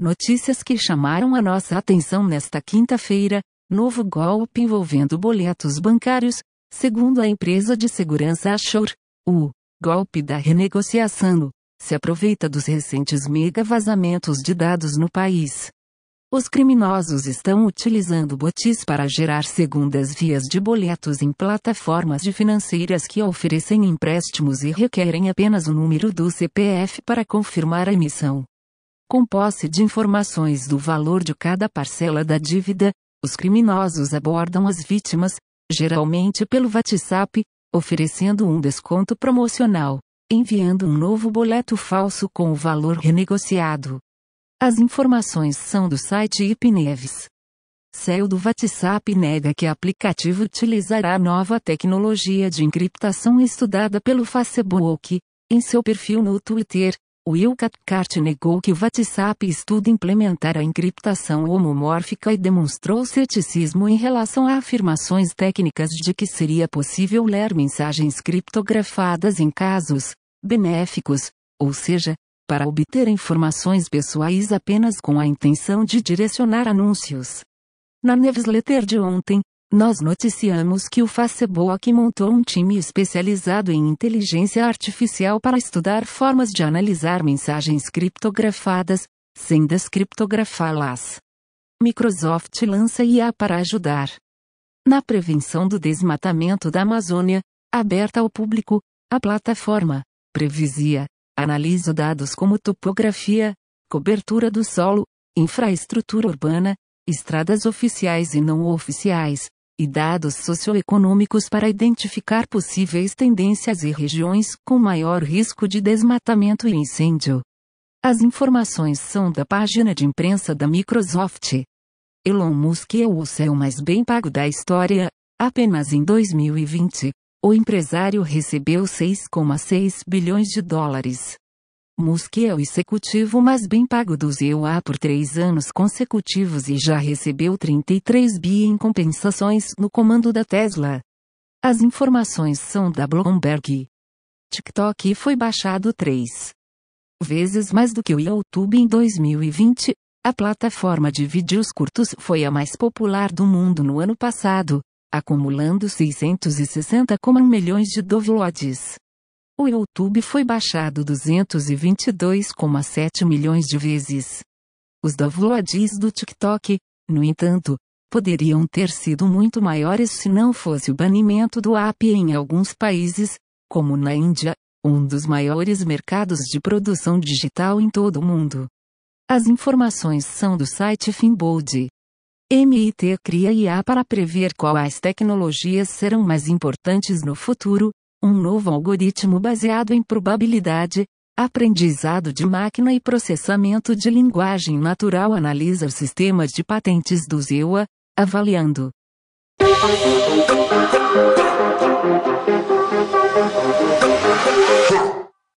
Notícias que chamaram a nossa atenção nesta quinta-feira: novo golpe envolvendo boletos bancários, segundo a empresa de segurança Ashore. O golpe da renegociação se aproveita dos recentes mega vazamentos de dados no país. Os criminosos estão utilizando bots para gerar segundas vias de boletos em plataformas de financeiras que oferecem empréstimos e requerem apenas o número do CPF para confirmar a emissão. Com posse de informações do valor de cada parcela da dívida, os criminosos abordam as vítimas, geralmente pelo WhatsApp, oferecendo um desconto promocional, enviando um novo boleto falso com o valor renegociado. As informações são do site IPNeves. CEO do WhatsApp nega que aplicativo utilizará nova tecnologia de encriptação estudada pelo Facebook. Em seu perfil no Twitter, Will Cathcart negou que o WhatsApp estuda implementar a encriptação homomórfica e demonstrou ceticismo em relação a afirmações técnicas de que seria possível ler mensagens criptografadas em casos benéficos, ou seja, para obter informações pessoais apenas com a intenção de direcionar anúncios. Na newsletter de ontem, nós noticiamos que o Facebook montou um time especializado em inteligência artificial para estudar formas de analisar mensagens criptografadas, sem descriptografá-las. Microsoft lança IA para ajudar na prevenção do desmatamento da Amazônia, aberta ao público, a plataforma Previsia analisa dados como topografia, cobertura do solo, infraestrutura urbana, estradas oficiais e não oficiais, e dados socioeconômicos para identificar possíveis tendências e regiões com maior risco de desmatamento e incêndio. As informações são da página de imprensa da Microsoft. Elon Musk é o céu mais bem pago da história, apenas em 2020. O empresário recebeu 6,6 bilhões de dólares. Musk é o executivo mais bem pago do ZEUA por três anos consecutivos e já recebeu 33 bi em compensações no comando da Tesla. As informações são da Bloomberg. TikTok foi baixado três vezes mais do que o YouTube em 2020. A plataforma de vídeos curtos foi a mais popular do mundo no ano passado, acumulando 660,1 milhões de downloads. O YouTube foi baixado 222,7 milhões de vezes. Os downloads do TikTok, no entanto, poderiam ter sido muito maiores se não fosse o banimento do app em alguns países, como na Índia, um dos maiores mercados de produção digital em todo o mundo. As informações são do site Finbold. MIT cria IA para prever quais tecnologias serão mais importantes no futuro, um novo algoritmo baseado em probabilidade, aprendizado de máquina e processamento de linguagem natural analisa os sistemas de patentes do ZEUA, avaliando